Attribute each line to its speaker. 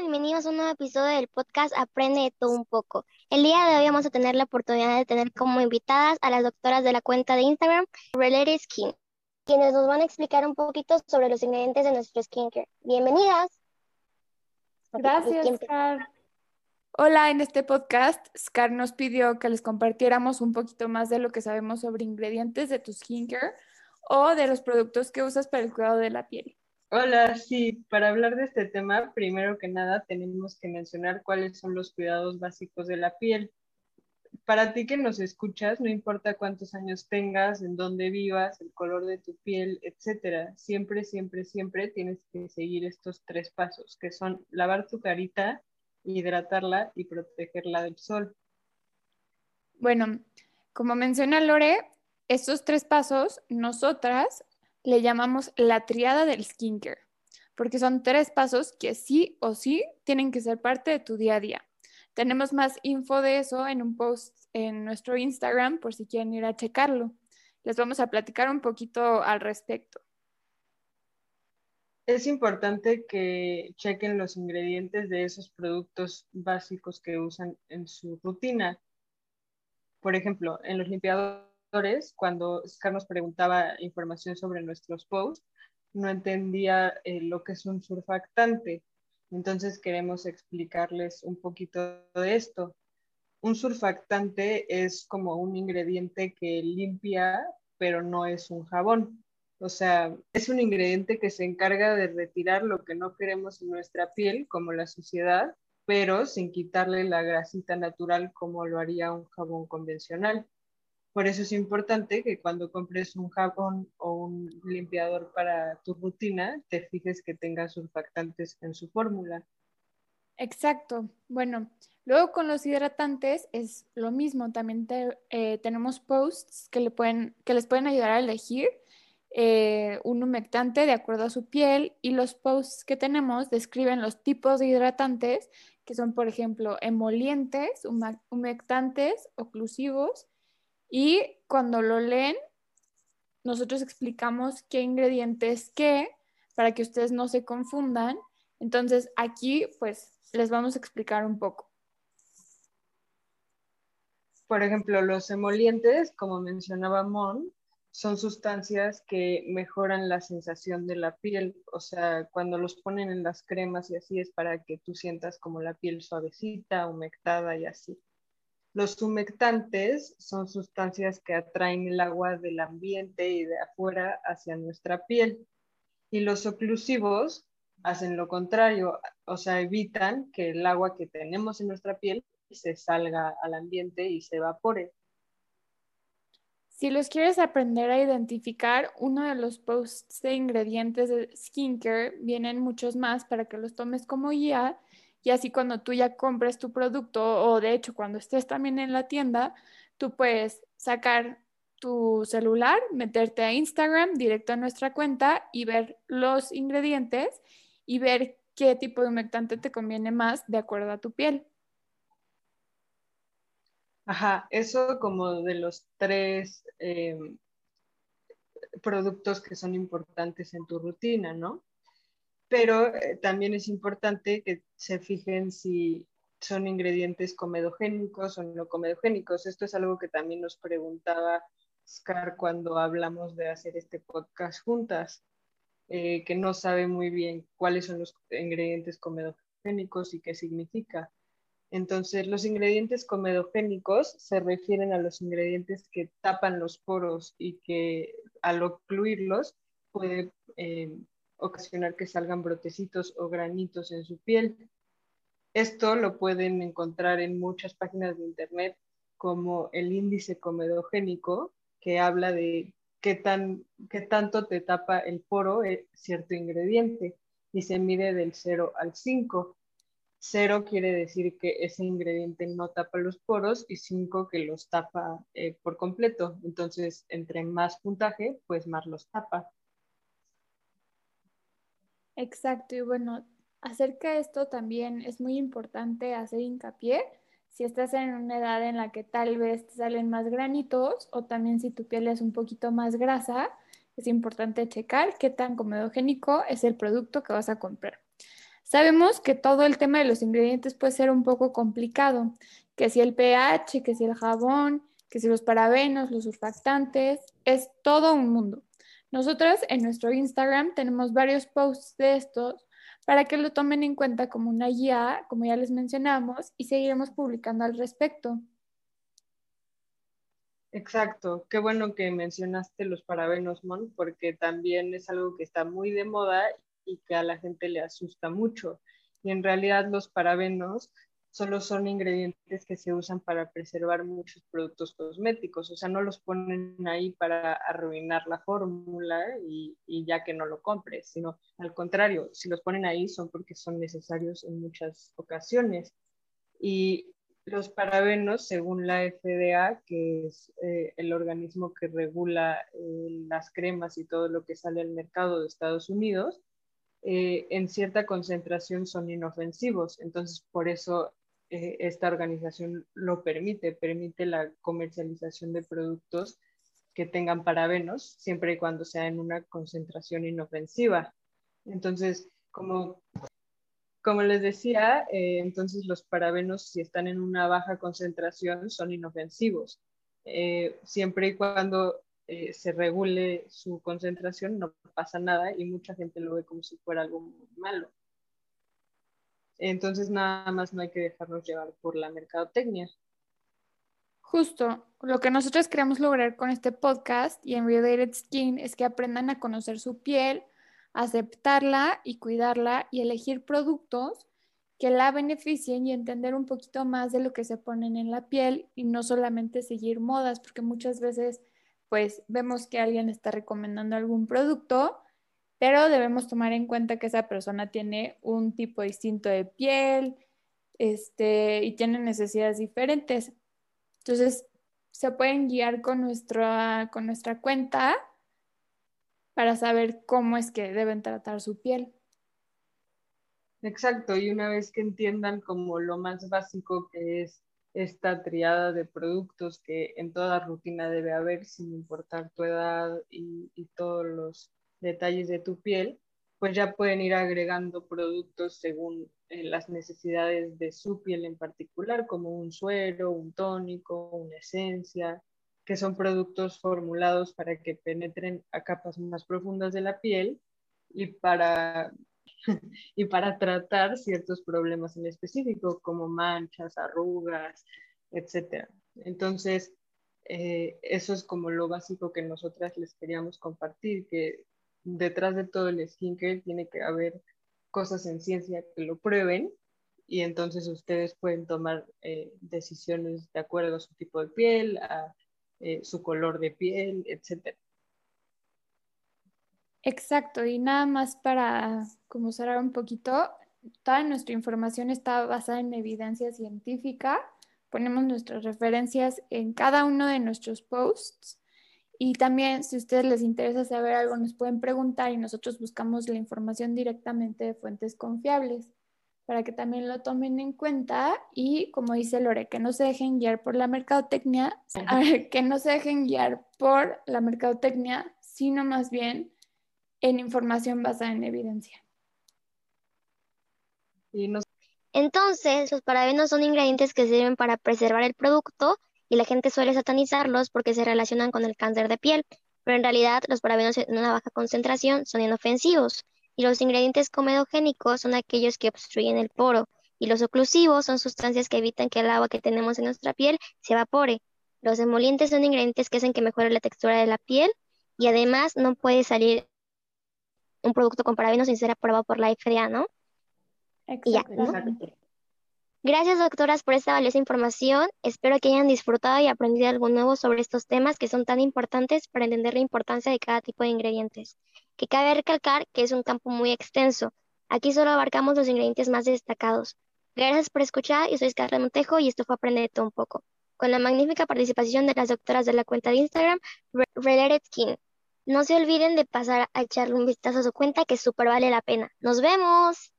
Speaker 1: bienvenidos a un nuevo episodio del podcast Aprende de todo un poco. El día de hoy vamos a tener la oportunidad de tener como invitadas a las doctoras de la cuenta de Instagram, Related Skin, quienes nos van a explicar un poquito sobre los ingredientes de nuestro skincare. Bienvenidas.
Speaker 2: Gracias, Scar. Hola, en este podcast, Scar nos pidió que les compartiéramos un poquito más de lo que sabemos sobre ingredientes de tu skincare o de los productos que usas para el cuidado de la piel.
Speaker 3: Hola, sí, para hablar de este tema, primero que nada tenemos que mencionar cuáles son los cuidados básicos de la piel. Para ti que nos escuchas, no importa cuántos años tengas, en dónde vivas, el color de tu piel, etcétera, siempre, siempre, siempre tienes que seguir estos tres pasos, que son lavar tu carita, hidratarla y protegerla del sol.
Speaker 2: Bueno, como menciona Lore, estos tres pasos nosotras le llamamos la triada del skincare, porque son tres pasos que sí o sí tienen que ser parte de tu día a día. Tenemos más info de eso en un post en nuestro Instagram por si quieren ir a checarlo. Les vamos a platicar un poquito al respecto.
Speaker 3: Es importante que chequen los ingredientes de esos productos básicos que usan en su rutina. Por ejemplo, en los limpiadores cuando Scar nos preguntaba información sobre nuestros posts, no entendía eh, lo que es un surfactante. Entonces queremos explicarles un poquito de esto. Un surfactante es como un ingrediente que limpia, pero no es un jabón. O sea, es un ingrediente que se encarga de retirar lo que no queremos en nuestra piel, como la suciedad, pero sin quitarle la grasita natural como lo haría un jabón convencional. Por eso es importante que cuando compres un jabón o un limpiador para tu rutina, te fijes que tenga surfactantes en su fórmula.
Speaker 2: Exacto. Bueno, luego con los hidratantes es lo mismo. También eh, tenemos posts que, le pueden, que les pueden ayudar a elegir eh, un humectante de acuerdo a su piel y los posts que tenemos describen los tipos de hidratantes que son, por ejemplo, emolientes, humectantes, oclusivos y cuando lo leen, nosotros explicamos qué ingredientes qué para que ustedes no se confundan. Entonces, aquí pues les vamos a explicar un poco.
Speaker 3: Por ejemplo, los emolientes, como mencionaba Mon, son sustancias que mejoran la sensación de la piel. O sea, cuando los ponen en las cremas y así es para que tú sientas como la piel suavecita, humectada y así. Los humectantes son sustancias que atraen el agua del ambiente y de afuera hacia nuestra piel. Y los oclusivos hacen lo contrario, o sea, evitan que el agua que tenemos en nuestra piel se salga al ambiente y se evapore.
Speaker 2: Si los quieres aprender a identificar, uno de los posts de ingredientes de skincare vienen muchos más para que los tomes como guía y así cuando tú ya compres tu producto o de hecho cuando estés también en la tienda, tú puedes sacar tu celular, meterte a Instagram directo a nuestra cuenta y ver los ingredientes y ver qué tipo de humectante te conviene más de acuerdo a tu piel.
Speaker 3: Ajá, eso como de los tres eh, productos que son importantes en tu rutina, ¿no? Pero eh, también es importante que se fijen si son ingredientes comedogénicos o no comedogénicos. Esto es algo que también nos preguntaba Scar cuando hablamos de hacer este podcast juntas, eh, que no sabe muy bien cuáles son los ingredientes comedogénicos y qué significa. Entonces, los ingredientes comedogénicos se refieren a los ingredientes que tapan los poros y que al ocluirlos puede eh, ocasionar que salgan brotecitos o granitos en su piel. Esto lo pueden encontrar en muchas páginas de internet como el índice comedogénico, que habla de qué, tan, qué tanto te tapa el poro eh, cierto ingrediente y se mide del 0 al 5. 0 quiere decir que ese ingrediente no tapa los poros y 5 que los tapa eh, por completo. Entonces, entre más puntaje, pues más los tapa.
Speaker 2: Exacto, y bueno, acerca de esto también es muy importante hacer hincapié si estás en una edad en la que tal vez te salen más granitos o también si tu piel es un poquito más grasa, es importante checar qué tan comedogénico es el producto que vas a comprar. Sabemos que todo el tema de los ingredientes puede ser un poco complicado, que si el pH, que si el jabón, que si los parabenos, los surfactantes, es todo un mundo. Nosotros en nuestro Instagram tenemos varios posts de estos para que lo tomen en cuenta como una guía, como ya les mencionamos, y seguiremos publicando al respecto.
Speaker 3: Exacto, qué bueno que mencionaste los parabenos, Mon, porque también es algo que está muy de moda y que a la gente le asusta mucho. Y en realidad los parabenos solo son ingredientes que se usan para preservar muchos productos cosméticos, o sea, no los ponen ahí para arruinar la fórmula y, y, ya que no lo compres, sino al contrario, si los ponen ahí son porque son necesarios en muchas ocasiones. Y los parabenos, según la FDA, que es eh, el organismo que regula eh, las cremas y todo lo que sale al mercado de Estados Unidos, eh, en cierta concentración son inofensivos. Entonces, por eso esta organización lo permite, permite la comercialización de productos que tengan parabenos, siempre y cuando sea en una concentración inofensiva. Entonces, como como les decía, eh, entonces los parabenos, si están en una baja concentración, son inofensivos. Eh, siempre y cuando eh, se regule su concentración, no pasa nada y mucha gente lo ve como si fuera algo malo. Entonces, nada más no hay que dejarnos llevar por la mercadotecnia.
Speaker 2: Justo, lo que nosotros queremos lograr con este podcast y en Related Skin es que aprendan a conocer su piel, aceptarla y cuidarla y elegir productos que la beneficien y entender un poquito más de lo que se ponen en la piel y no solamente seguir modas, porque muchas veces pues vemos que alguien está recomendando algún producto, pero debemos tomar en cuenta que esa persona tiene un tipo distinto de piel este, y tiene necesidades diferentes. Entonces, se pueden guiar con nuestra, con nuestra cuenta para saber cómo es que deben tratar su piel.
Speaker 3: Exacto, y una vez que entiendan como lo más básico que es esta triada de productos que en toda rutina debe haber sin importar tu edad y, todos los detalles de tu piel, pues ya pueden ir agregando productos según eh, las necesidades de su piel en particular, como un suero, un tónico, una esencia, que son productos formulados para que penetren a capas más profundas de la piel y para, y para tratar ciertos problemas en específico, como manchas, arrugas, etc. Entonces, eh, eso es como lo básico que nosotras les queríamos compartir, que detrás de todo el skincare tiene que haber cosas en ciencia que lo prueben y entonces ustedes pueden tomar eh, decisiones de acuerdo a su tipo de piel, a eh, su color de piel, etc.
Speaker 2: Exacto, y nada más para como cerrar un poquito, toda nuestra información está basada en evidencia científica. Ponemos nuestras referencias en cada uno de nuestros posts. Y también, si a ustedes les interesa saber algo, nos pueden preguntar y nosotros buscamos la información directamente de fuentes confiables para que también lo tomen en cuenta y como dice Lore, que no se dejen guiar por la mercadotecnia, que no se dejen guiar por la mercadotecnia, sino más bien en información basada en evidencia.
Speaker 1: Entonces, los parabenos son ingredientes que sirven para preservar el producto y la gente suele satanizarlos porque se relacionan con el cáncer de piel, pero en realidad los parabenos en una baja concentración son inofensivos y los ingredientes comedogénicos son aquellos que obstruyen el poro y los oclusivos son sustancias que evitan que el agua que tenemos en nuestra piel se evapore. Los emolientes son ingredientes que hacen que mejore la textura de la piel y además no puede salir un producto con parabenos sin ser aprobado por la FDA, ¿no?
Speaker 2: Exacto.
Speaker 1: Gracias, doctoras, por esta valiosa información. Espero que hayan disfrutado y aprendido algo nuevo sobre estos temas que son tan importantes para entender la importancia de cada tipo de ingredientes que cabe recalcar que es un campo muy extenso. Aquí solo abarcamos los ingredientes más destacados. Gracias por escuchar, yo soy Scarlett Montejo y esto fue Aprender todo un poco, con la magnífica participación de las doctoras de la cuenta de Instagram, Related Skin. No se olviden de pasar a echarle un vistazo a su cuenta que súper vale la pena. ¡Nos vemos!